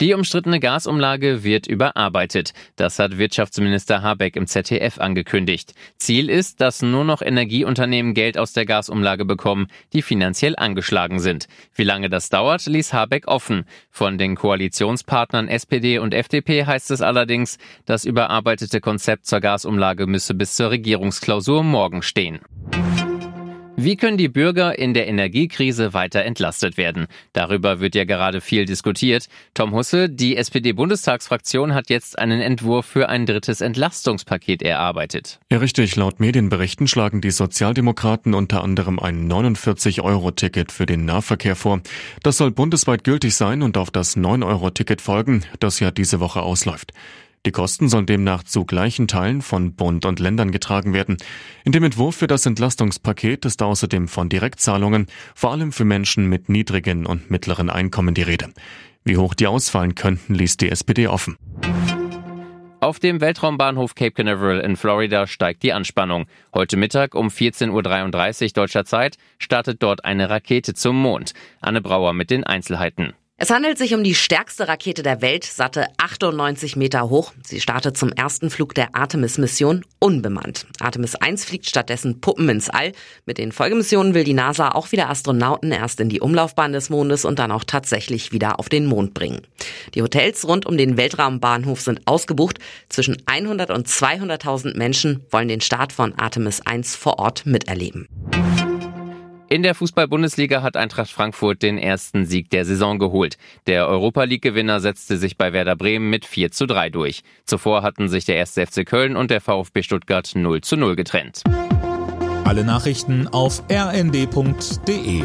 Die umstrittene Gasumlage wird überarbeitet. Das hat Wirtschaftsminister Habeck im ZDF angekündigt. Ziel ist, dass nur noch Energieunternehmen Geld aus der Gasumlage bekommen, die finanziell angeschlagen sind. Wie lange das dauert, ließ Habeck offen. Von den Koalitionspartnern SPD und FDP heißt es allerdings, das überarbeitete Konzept zur Gasumlage müsse bis zur Regierungsklausur morgen stehen. Wie können die Bürger in der Energiekrise weiter entlastet werden? Darüber wird ja gerade viel diskutiert. Tom Husse, die SPD-Bundestagsfraktion hat jetzt einen Entwurf für ein drittes Entlastungspaket erarbeitet. Ja, richtig. Laut Medienberichten schlagen die Sozialdemokraten unter anderem ein 49-Euro-Ticket für den Nahverkehr vor. Das soll bundesweit gültig sein und auf das 9-Euro-Ticket folgen, das ja diese Woche ausläuft. Die Kosten sollen demnach zu gleichen Teilen von Bund und Ländern getragen werden. In dem Entwurf für das Entlastungspaket ist außerdem von Direktzahlungen, vor allem für Menschen mit niedrigen und mittleren Einkommen die Rede. Wie hoch die ausfallen könnten, ließ die SPD offen. Auf dem Weltraumbahnhof Cape Canaveral in Florida steigt die Anspannung. Heute Mittag um 14.33 Uhr deutscher Zeit startet dort eine Rakete zum Mond. Anne Brauer mit den Einzelheiten. Es handelt sich um die stärkste Rakete der Welt, satte 98 Meter hoch. Sie startet zum ersten Flug der Artemis-Mission unbemannt. Artemis 1 fliegt stattdessen Puppen ins All. Mit den Folgemissionen will die NASA auch wieder Astronauten erst in die Umlaufbahn des Mondes und dann auch tatsächlich wieder auf den Mond bringen. Die Hotels rund um den Weltraumbahnhof sind ausgebucht. Zwischen 100 und 200.000 Menschen wollen den Start von Artemis 1 vor Ort miterleben. In der Fußball-Bundesliga hat Eintracht Frankfurt den ersten Sieg der Saison geholt. Der Europa League-Gewinner setzte sich bei Werder Bremen mit 4 zu 3 durch. Zuvor hatten sich der 1. FC Köln und der VfB Stuttgart 0 zu 0 getrennt. Alle Nachrichten auf rnd.de